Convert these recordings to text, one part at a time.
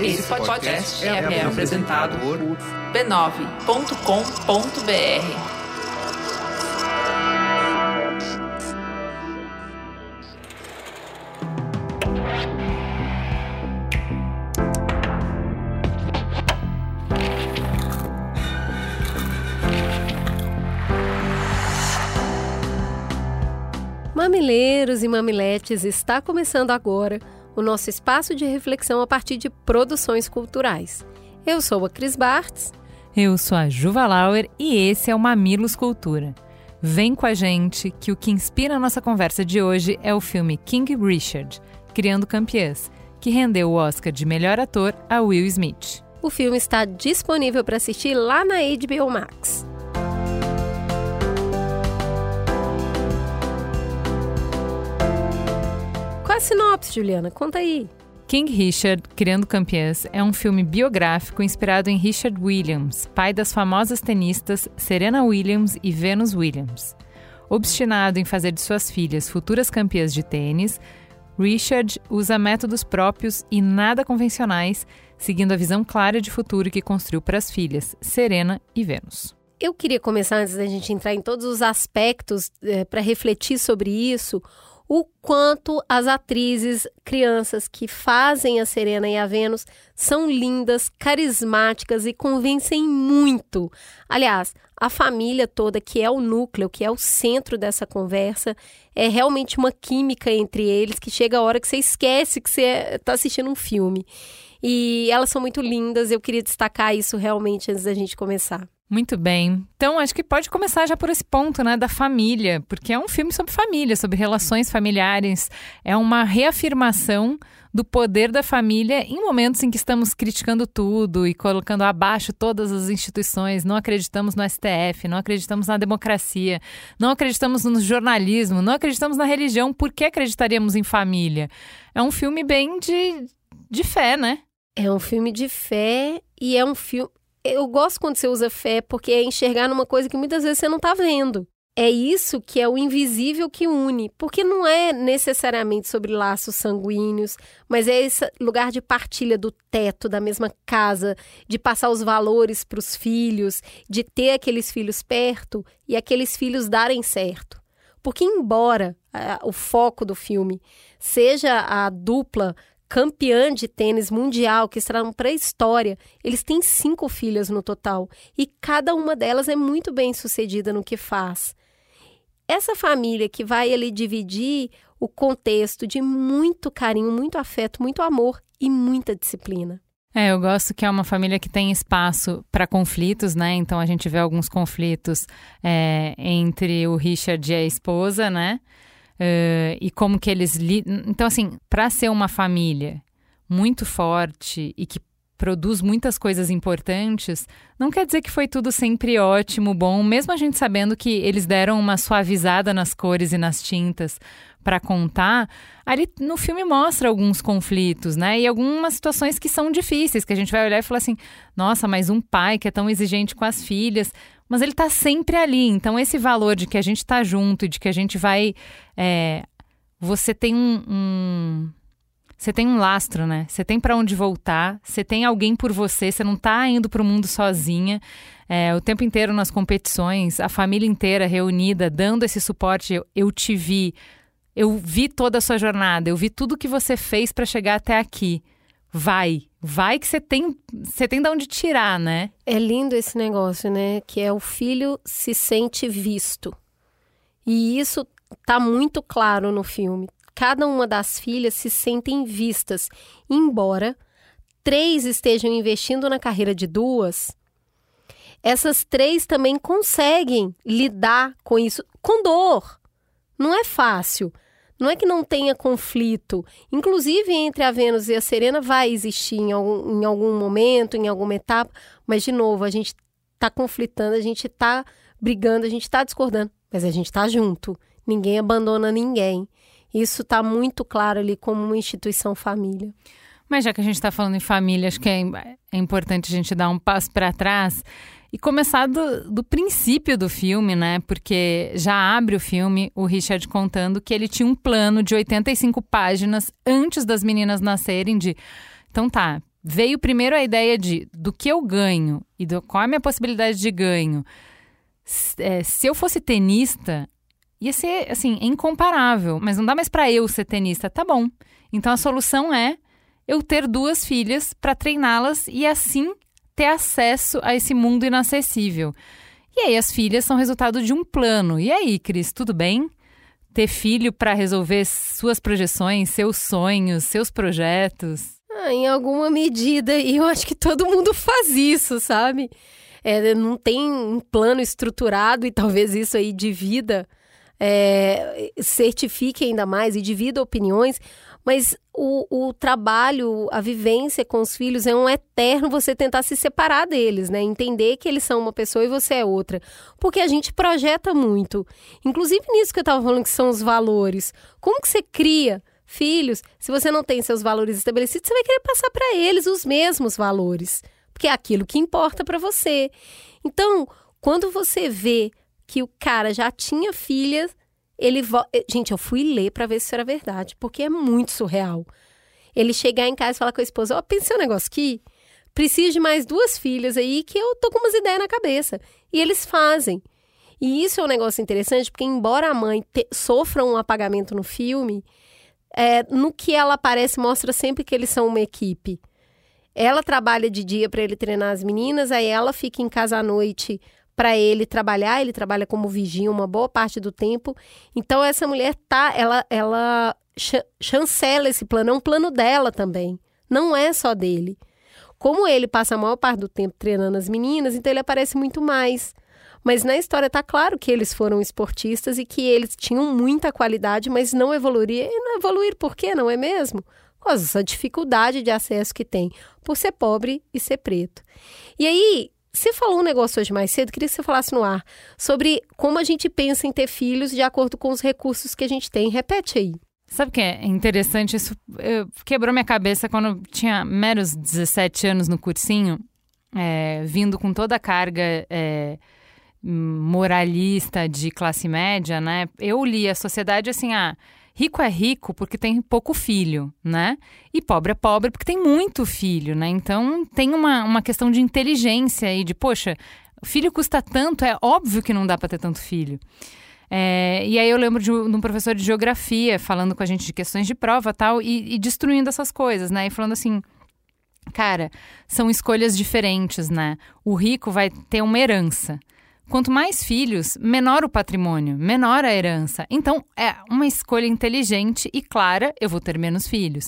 Esse podcast é, é apresentado por b9.com.br. Mamileiros e mamiletes, está começando agora o nosso espaço de reflexão a partir de produções culturais. Eu sou a Cris Bartz. Eu sou a Juva Lauer e esse é o Mamilos Cultura. Vem com a gente que o que inspira a nossa conversa de hoje é o filme King Richard, Criando Campeãs, que rendeu o Oscar de melhor ator a Will Smith. O filme está disponível para assistir lá na HBO Max. Sinopse, Juliana? Conta aí. King Richard, Criando Campeãs, é um filme biográfico inspirado em Richard Williams, pai das famosas tenistas Serena Williams e Venus Williams. Obstinado em fazer de suas filhas futuras campeãs de tênis, Richard usa métodos próprios e nada convencionais, seguindo a visão clara de futuro que construiu para as filhas, Serena e Venus. Eu queria começar, antes da gente entrar em todos os aspectos, é, para refletir sobre isso, o quanto as atrizes, crianças que fazem a Serena e a Vênus são lindas, carismáticas e convencem muito. Aliás, a família toda, que é o núcleo, que é o centro dessa conversa, é realmente uma química entre eles que chega a hora que você esquece que você está assistindo um filme. E elas são muito lindas, eu queria destacar isso realmente antes da gente começar. Muito bem. Então, acho que pode começar já por esse ponto, né, da família, porque é um filme sobre família, sobre relações familiares. É uma reafirmação do poder da família em momentos em que estamos criticando tudo e colocando abaixo todas as instituições, não acreditamos no STF, não acreditamos na democracia, não acreditamos no jornalismo, não acreditamos na religião, por que acreditaríamos em família? É um filme bem de, de fé, né? É um filme de fé e é um filme eu gosto quando você usa fé, porque é enxergar numa coisa que muitas vezes você não está vendo. É isso que é o invisível que une, porque não é necessariamente sobre laços sanguíneos, mas é esse lugar de partilha do teto, da mesma casa, de passar os valores para os filhos, de ter aqueles filhos perto e aqueles filhos darem certo. Porque, embora o foco do filme seja a dupla campeã de tênis mundial, que estarão para a história. Eles têm cinco filhas no total e cada uma delas é muito bem sucedida no que faz. Essa família que vai ali dividir o contexto de muito carinho, muito afeto, muito amor e muita disciplina. É, eu gosto que é uma família que tem espaço para conflitos, né? Então a gente vê alguns conflitos é, entre o Richard e a esposa, né? Uh, e como que eles lidam. Então, assim, para ser uma família muito forte e que produz muitas coisas importantes, não quer dizer que foi tudo sempre ótimo, bom, mesmo a gente sabendo que eles deram uma suavizada nas cores e nas tintas para contar, ali no filme mostra alguns conflitos, né? E algumas situações que são difíceis, que a gente vai olhar e falar assim: nossa, mas um pai que é tão exigente com as filhas, mas ele está sempre ali. Então, esse valor de que a gente está junto de que a gente vai. É, você tem um, um você tem um lastro, né? Você tem para onde voltar, você tem alguém por você, você não está indo para o mundo sozinha. É, o tempo inteiro nas competições, a família inteira reunida, dando esse suporte. Eu, eu te vi, eu vi toda a sua jornada, eu vi tudo que você fez para chegar até aqui. Vai, vai que você tem, você tem de onde tirar, né? É lindo esse negócio, né? Que é o filho se sente visto. E isso tá muito claro no filme. Cada uma das filhas se sentem vistas, embora três estejam investindo na carreira de duas. Essas três também conseguem lidar com isso com dor. Não é fácil. Não é que não tenha conflito. Inclusive, entre a Vênus e a Serena vai existir em algum, em algum momento, em alguma etapa, mas, de novo, a gente está conflitando, a gente está brigando, a gente está discordando, mas a gente está junto. Ninguém abandona ninguém. Isso está muito claro ali como uma instituição família. Mas já que a gente está falando em família, acho que é, é importante a gente dar um passo para trás e começar do, do, princípio do filme, né? Porque já abre o filme o Richard contando que ele tinha um plano de 85 páginas antes das meninas nascerem de. Então tá, veio primeiro a ideia de do que eu ganho e do qual é a minha possibilidade de ganho. É, se eu fosse tenista, ia ser assim incomparável, mas não dá mais para eu ser tenista, tá bom? Então a solução é eu ter duas filhas para treiná-las e assim ter acesso a esse mundo inacessível. E aí as filhas são resultado de um plano. E aí, Cris, tudo bem? Ter filho para resolver suas projeções, seus sonhos, seus projetos? Ah, em alguma medida, e eu acho que todo mundo faz isso, sabe? É, não tem um plano estruturado e talvez isso aí divida, é, certifique ainda mais e divida opiniões, mas o, o trabalho, a vivência com os filhos é um eterno você tentar se separar deles, né? Entender que eles são uma pessoa e você é outra. Porque a gente projeta muito. Inclusive nisso que eu estava falando, que são os valores. Como que você cria filhos se você não tem seus valores estabelecidos? Você vai querer passar para eles os mesmos valores. Porque é aquilo que importa para você. Então, quando você vê que o cara já tinha filhas ele vo... Eh, gente, eu fui ler para ver se isso era verdade, porque é muito surreal. Ele chegar em casa e falar com a esposa: Ó, oh, pensei um negócio aqui, preciso de mais duas filhas aí que eu tô com umas ideias na cabeça. E eles fazem. E isso é um negócio interessante, porque embora a mãe te... sofra um apagamento no filme, é, no que ela aparece mostra sempre que eles são uma equipe. Ela trabalha de dia para ele treinar as meninas, aí ela fica em casa à noite para ele trabalhar, ele trabalha como vigia uma boa parte do tempo. Então essa mulher tá, ela ela ch chancela esse plano, é um plano dela também. Não é só dele. Como ele passa a maior parte do tempo treinando as meninas, então ele aparece muito mais. Mas na história tá claro que eles foram esportistas e que eles tinham muita qualidade, mas não evoluíram. E não evoluir por quê, não é mesmo? Causa dessa dificuldade de acesso que tem, por ser pobre e ser preto. E aí, você falou um negócio hoje mais cedo, queria que você falasse no ar, sobre como a gente pensa em ter filhos de acordo com os recursos que a gente tem. Repete aí. Sabe o que é interessante? Isso quebrou minha cabeça quando eu tinha meros 17 anos no cursinho, é, vindo com toda a carga é, moralista de classe média, né? Eu li a sociedade assim, ah rico é rico porque tem pouco filho, né? E pobre é pobre porque tem muito filho, né? Então tem uma, uma questão de inteligência aí, de, poxa, filho custa tanto, é óbvio que não dá para ter tanto filho. É, e aí eu lembro de, um professor de geografia falando com a gente de questões de prova tal, e, e destruindo essas coisas, né? E falando assim, cara, são escolhas diferentes, né? O rico vai ter uma herança. Quanto mais filhos, menor o patrimônio, menor a herança. Então, é uma escolha inteligente e clara: eu vou ter menos filhos.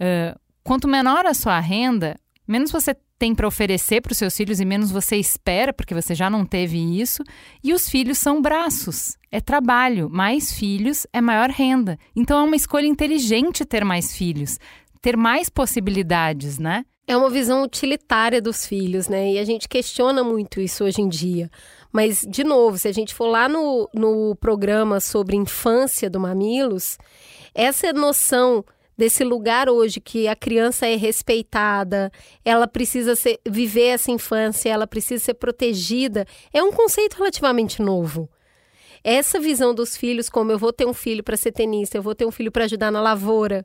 Uh, quanto menor a sua renda, menos você tem para oferecer para os seus filhos e menos você espera, porque você já não teve isso. E os filhos são braços, é trabalho. Mais filhos é maior renda. Então é uma escolha inteligente ter mais filhos, ter mais possibilidades, né? É uma visão utilitária dos filhos, né? E a gente questiona muito isso hoje em dia. Mas, de novo, se a gente for lá no, no programa sobre infância do Mamilos, essa noção desse lugar hoje que a criança é respeitada, ela precisa ser, viver essa infância, ela precisa ser protegida, é um conceito relativamente novo. Essa visão dos filhos, como eu vou ter um filho para ser tenista, eu vou ter um filho para ajudar na lavoura,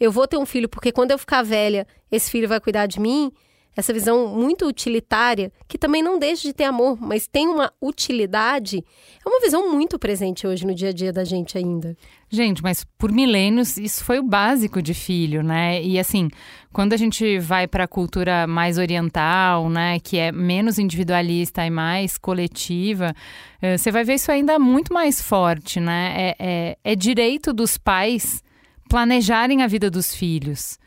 eu vou ter um filho porque quando eu ficar velha, esse filho vai cuidar de mim, essa visão muito utilitária, que também não deixa de ter amor, mas tem uma utilidade, é uma visão muito presente hoje no dia a dia da gente ainda. Gente, mas por milênios isso foi o básico de filho, né? E assim, quando a gente vai para a cultura mais oriental, né, que é menos individualista e mais coletiva, eh, você vai ver isso ainda muito mais forte, né? É, é, é direito dos pais planejarem a vida dos filhos.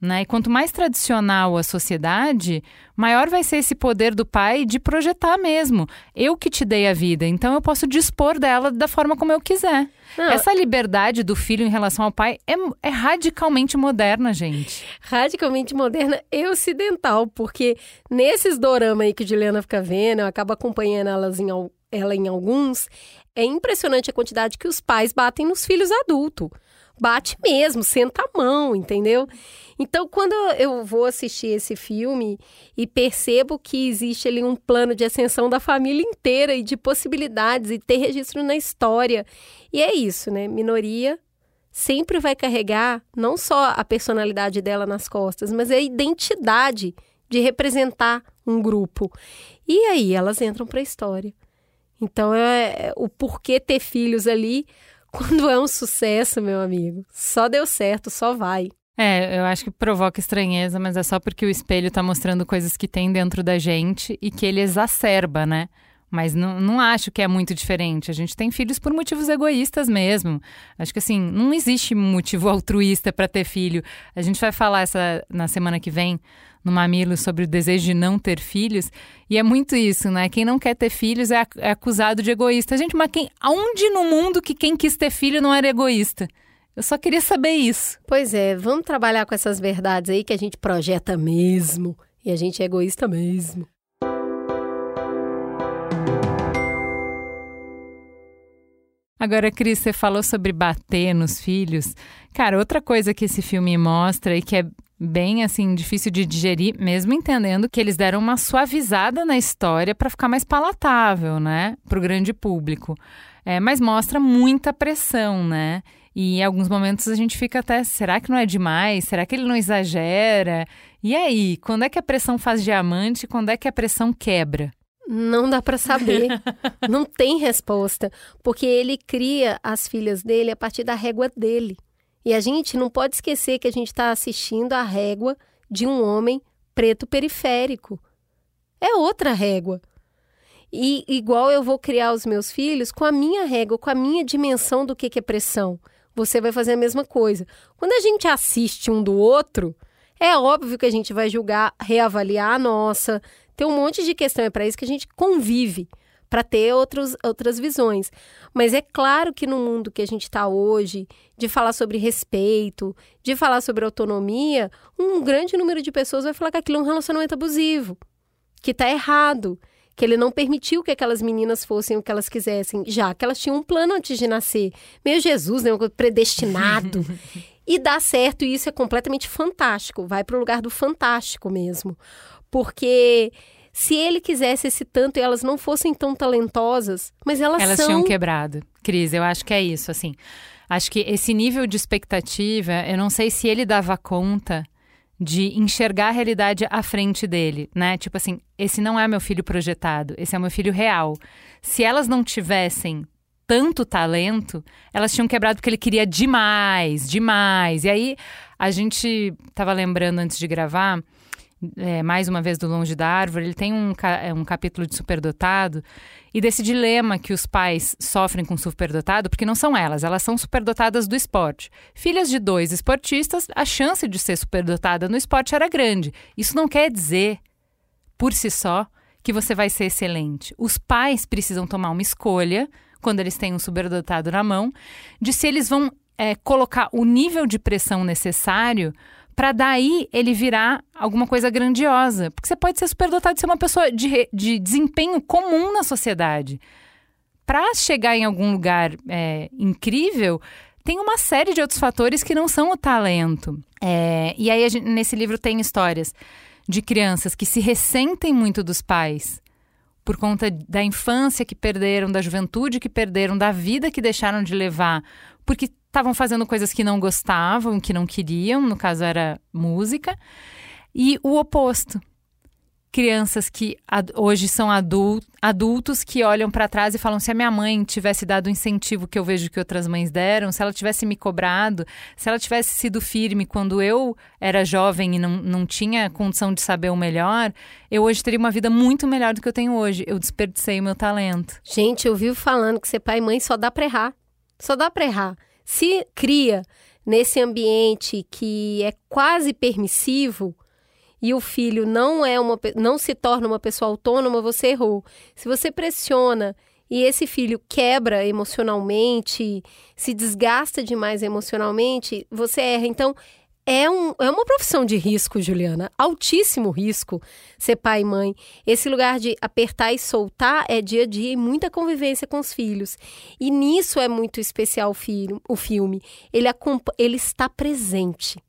Né? E quanto mais tradicional a sociedade, maior vai ser esse poder do pai de projetar mesmo. Eu que te dei a vida, então eu posso dispor dela da forma como eu quiser. Não. Essa liberdade do filho em relação ao pai é, é radicalmente moderna, gente. Radicalmente moderna e ocidental, porque nesses dorama aí que Juliana fica vendo, eu acabo acompanhando elas em, ela em alguns, é impressionante a quantidade que os pais batem nos filhos adultos bate mesmo, senta a mão, entendeu? Então, quando eu vou assistir esse filme e percebo que existe ali um plano de ascensão da família inteira e de possibilidades e ter registro na história. E é isso, né? Minoria sempre vai carregar não só a personalidade dela nas costas, mas a identidade de representar um grupo. E aí elas entram para a história. Então é, é o porquê ter filhos ali quando é um sucesso, meu amigo. Só deu certo, só vai. É, eu acho que provoca estranheza, mas é só porque o espelho tá mostrando coisas que tem dentro da gente e que ele exacerba, né? Mas não, não acho que é muito diferente. A gente tem filhos por motivos egoístas mesmo. Acho que assim, não existe motivo altruísta para ter filho. A gente vai falar essa na semana que vem no Mamilo sobre o desejo de não ter filhos. E é muito isso, né? Quem não quer ter filhos é, é acusado de egoísta. Gente, mas quem, aonde no mundo que quem quis ter filho não era egoísta? Eu só queria saber isso. Pois é, vamos trabalhar com essas verdades aí que a gente projeta mesmo. E a gente é egoísta mesmo. Agora, Cris, você falou sobre bater nos filhos. Cara, outra coisa que esse filme mostra e que é bem assim difícil de digerir, mesmo entendendo que eles deram uma suavizada na história para ficar mais palatável, né, para o grande público. É, mas mostra muita pressão, né? E em alguns momentos a gente fica até, será que não é demais? Será que ele não exagera? E aí, quando é que a pressão faz diamante? Quando é que a pressão quebra? Não dá para saber. não tem resposta, porque ele cria as filhas dele a partir da régua dele. E a gente não pode esquecer que a gente está assistindo a régua de um homem preto periférico. É outra régua. E igual eu vou criar os meus filhos com a minha régua, com a minha dimensão do que, que é pressão. Você vai fazer a mesma coisa. Quando a gente assiste um do outro, é óbvio que a gente vai julgar, reavaliar a nossa, tem um monte de questão, é para isso que a gente convive, para ter outros, outras visões. Mas é claro que no mundo que a gente está hoje, de falar sobre respeito, de falar sobre autonomia, um grande número de pessoas vai falar que aquilo é um relacionamento abusivo, que está errado, que ele não permitiu que aquelas meninas fossem o que elas quisessem, já que elas tinham um plano antes de nascer. Meu Jesus, né? predestinado. e dá certo, e isso é completamente fantástico. Vai para o lugar do fantástico mesmo. Porque se ele quisesse esse tanto e elas não fossem tão talentosas, mas elas, elas são... tinham quebrado. Cris, eu acho que é isso, assim. Acho que esse nível de expectativa, eu não sei se ele dava conta de enxergar a realidade à frente dele, né? Tipo assim, esse não é meu filho projetado, esse é meu filho real. Se elas não tivessem tanto talento, elas tinham quebrado porque ele queria demais, demais. E aí a gente tava lembrando antes de gravar é, mais uma vez do Longe da Árvore, ele tem um, é, um capítulo de superdotado e desse dilema que os pais sofrem com superdotado, porque não são elas, elas são superdotadas do esporte. Filhas de dois esportistas, a chance de ser superdotada no esporte era grande. Isso não quer dizer, por si só, que você vai ser excelente. Os pais precisam tomar uma escolha, quando eles têm um superdotado na mão, de se eles vão é, colocar o nível de pressão necessário para daí ele virar alguma coisa grandiosa. Porque você pode ser superdotado de ser uma pessoa de, de desempenho comum na sociedade. Para chegar em algum lugar é, incrível, tem uma série de outros fatores que não são o talento. É, e aí, gente, nesse livro tem histórias de crianças que se ressentem muito dos pais por conta da infância que perderam, da juventude que perderam, da vida que deixaram de levar, porque estavam fazendo coisas que não gostavam, que não queriam, no caso era música, e o oposto. Crianças que hoje são adult, adultos que olham para trás e falam: se a minha mãe tivesse dado o incentivo que eu vejo que outras mães deram, se ela tivesse me cobrado, se ela tivesse sido firme quando eu era jovem e não, não tinha condição de saber o melhor, eu hoje teria uma vida muito melhor do que eu tenho hoje. Eu desperdicei o meu talento. Gente, eu vivo falando que ser pai e mãe só dá para errar. Só dá para errar. Se cria nesse ambiente que é quase permissivo e o filho não é uma não se torna uma pessoa autônoma, você errou. Se você pressiona e esse filho quebra emocionalmente, se desgasta demais emocionalmente, você erra. Então, é, um, é uma profissão de risco, Juliana. Altíssimo risco ser pai e mãe. Esse lugar de apertar e soltar é dia a dia e muita convivência com os filhos. E nisso é muito especial o, filho, o filme. Ele, ele está presente.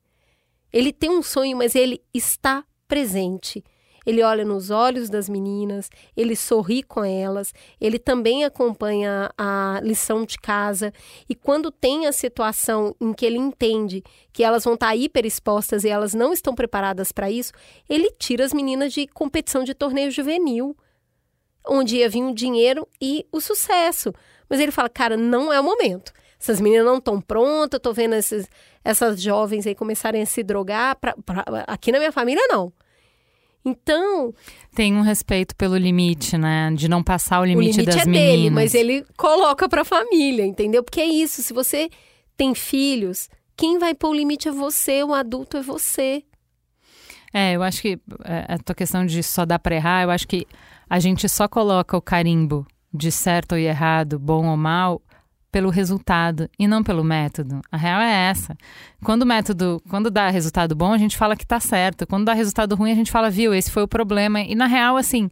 Ele tem um sonho, mas ele está presente. Ele olha nos olhos das meninas, ele sorri com elas, ele também acompanha a lição de casa. E quando tem a situação em que ele entende que elas vão estar hiperexpostas e elas não estão preparadas para isso, ele tira as meninas de competição de torneio juvenil, onde ia vir o dinheiro e o sucesso. Mas ele fala, cara, não é o momento. Essas meninas não estão prontas, eu vendo esses, essas jovens aí começarem a se drogar. Pra, pra, aqui na minha família, não. Então. Tem um respeito pelo limite, né? De não passar o limite, o limite das é meninas. dele, mas ele coloca pra família, entendeu? Porque é isso. Se você tem filhos, quem vai pôr o limite é você, o adulto é você. É, eu acho que é, a tua questão de só dar pra errar, eu acho que a gente só coloca o carimbo de certo ou errado, bom ou mal, pelo resultado e não pelo método. A real é essa. Quando o método, quando dá resultado bom, a gente fala que tá certo. Quando dá resultado ruim, a gente fala, viu, esse foi o problema. E na real, assim,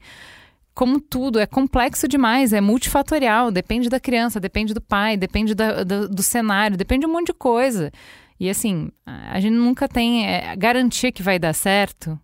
como tudo, é complexo demais, é multifatorial, depende da criança, depende do pai, depende da, do, do, cenário, depende de um monte de coisa. E assim, a gente nunca tem é, garantia que vai dar certo.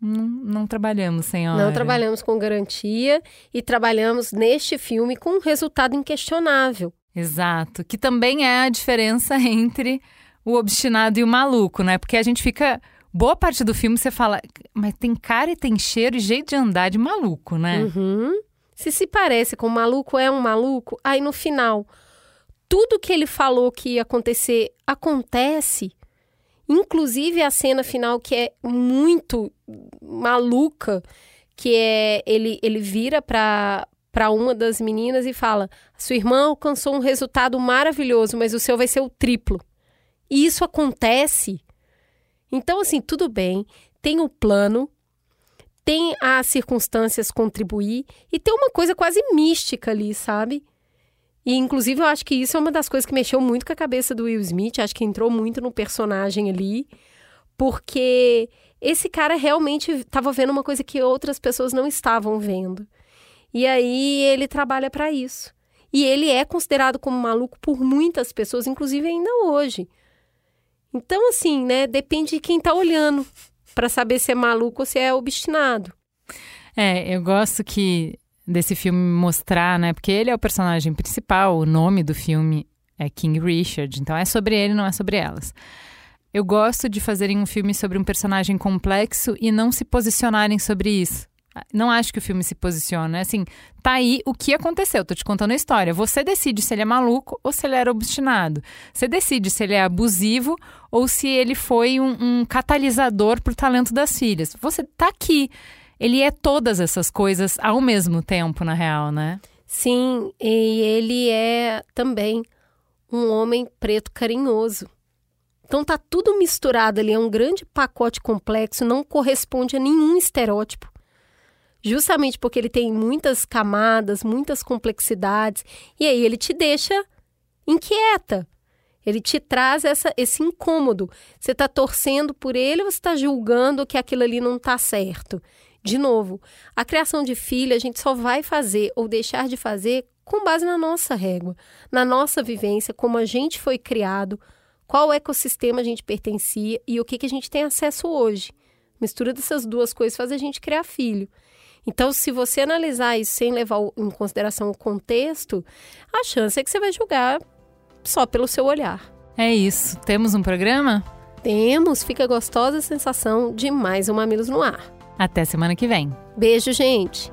Não, não trabalhamos, senhora. Não trabalhamos com garantia e trabalhamos neste filme com um resultado inquestionável. Exato, que também é a diferença entre o obstinado e o maluco, né? Porque a gente fica. Boa parte do filme você fala, mas tem cara e tem cheiro e jeito de andar de maluco, né? Uhum. Se se parece com o maluco, é um maluco. Aí no final, tudo que ele falou que ia acontecer acontece. Inclusive a cena final que é muito maluca, que é ele, ele vira para para uma das meninas e fala: sua irmã alcançou um resultado maravilhoso, mas o seu vai ser o triplo. E isso acontece. Então, assim, tudo bem, tem o plano, tem as circunstâncias contribuir e tem uma coisa quase mística ali, sabe? E, inclusive, eu acho que isso é uma das coisas que mexeu muito com a cabeça do Will Smith, acho que entrou muito no personagem ali, porque esse cara realmente estava vendo uma coisa que outras pessoas não estavam vendo. E aí ele trabalha para isso. E ele é considerado como maluco por muitas pessoas, inclusive ainda hoje. Então, assim, né, depende de quem tá olhando para saber se é maluco ou se é obstinado. É, eu gosto que desse filme mostrar, né, porque ele é o personagem principal, o nome do filme é King Richard, então é sobre ele, não é sobre elas. Eu gosto de fazerem um filme sobre um personagem complexo e não se posicionarem sobre isso. Não acho que o filme se posiciona. É assim, tá aí o que aconteceu. Tô te contando a história. Você decide se ele é maluco ou se ele era obstinado. Você decide se ele é abusivo ou se ele foi um, um catalisador pro talento das filhas. Você tá aqui. Ele é todas essas coisas ao mesmo tempo, na real, né? Sim, e ele é também um homem preto carinhoso. Então tá tudo misturado ali, é um grande pacote complexo, não corresponde a nenhum estereótipo justamente porque ele tem muitas camadas, muitas complexidades, e aí ele te deixa inquieta. Ele te traz essa, esse incômodo. Você está torcendo por ele ou você está julgando que aquilo ali não está certo? De novo, a criação de filho a gente só vai fazer ou deixar de fazer com base na nossa régua, na nossa vivência, como a gente foi criado, qual ecossistema a gente pertencia e o que, que a gente tem acesso hoje. mistura dessas duas coisas faz a gente criar filho. Então, se você analisar isso sem levar em consideração o contexto, a chance é que você vai julgar só pelo seu olhar. É isso. Temos um programa? Temos. Fica gostosa a sensação de mais um Mamilos no Ar. Até semana que vem. Beijo, gente.